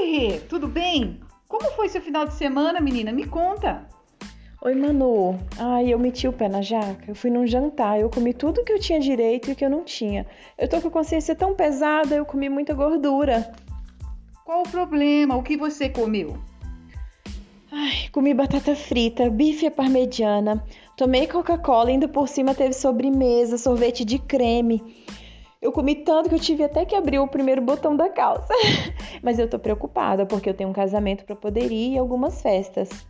Rê, tudo bem? Como foi seu final de semana, menina? Me conta. Oi, Manu. Ai, eu meti o pé na jaca. Eu fui num jantar, eu comi tudo que eu tinha direito e que eu não tinha. Eu tô com a consciência tão pesada, eu comi muita gordura. Qual o problema? O que você comeu? Ai, comi batata frita, bife à parmegiana, tomei Coca-Cola e ainda por cima teve sobremesa, sorvete de creme. Eu comi tanto que eu tive até que abrir o primeiro botão da calça. Mas eu tô preocupada porque eu tenho um casamento para poder ir e algumas festas.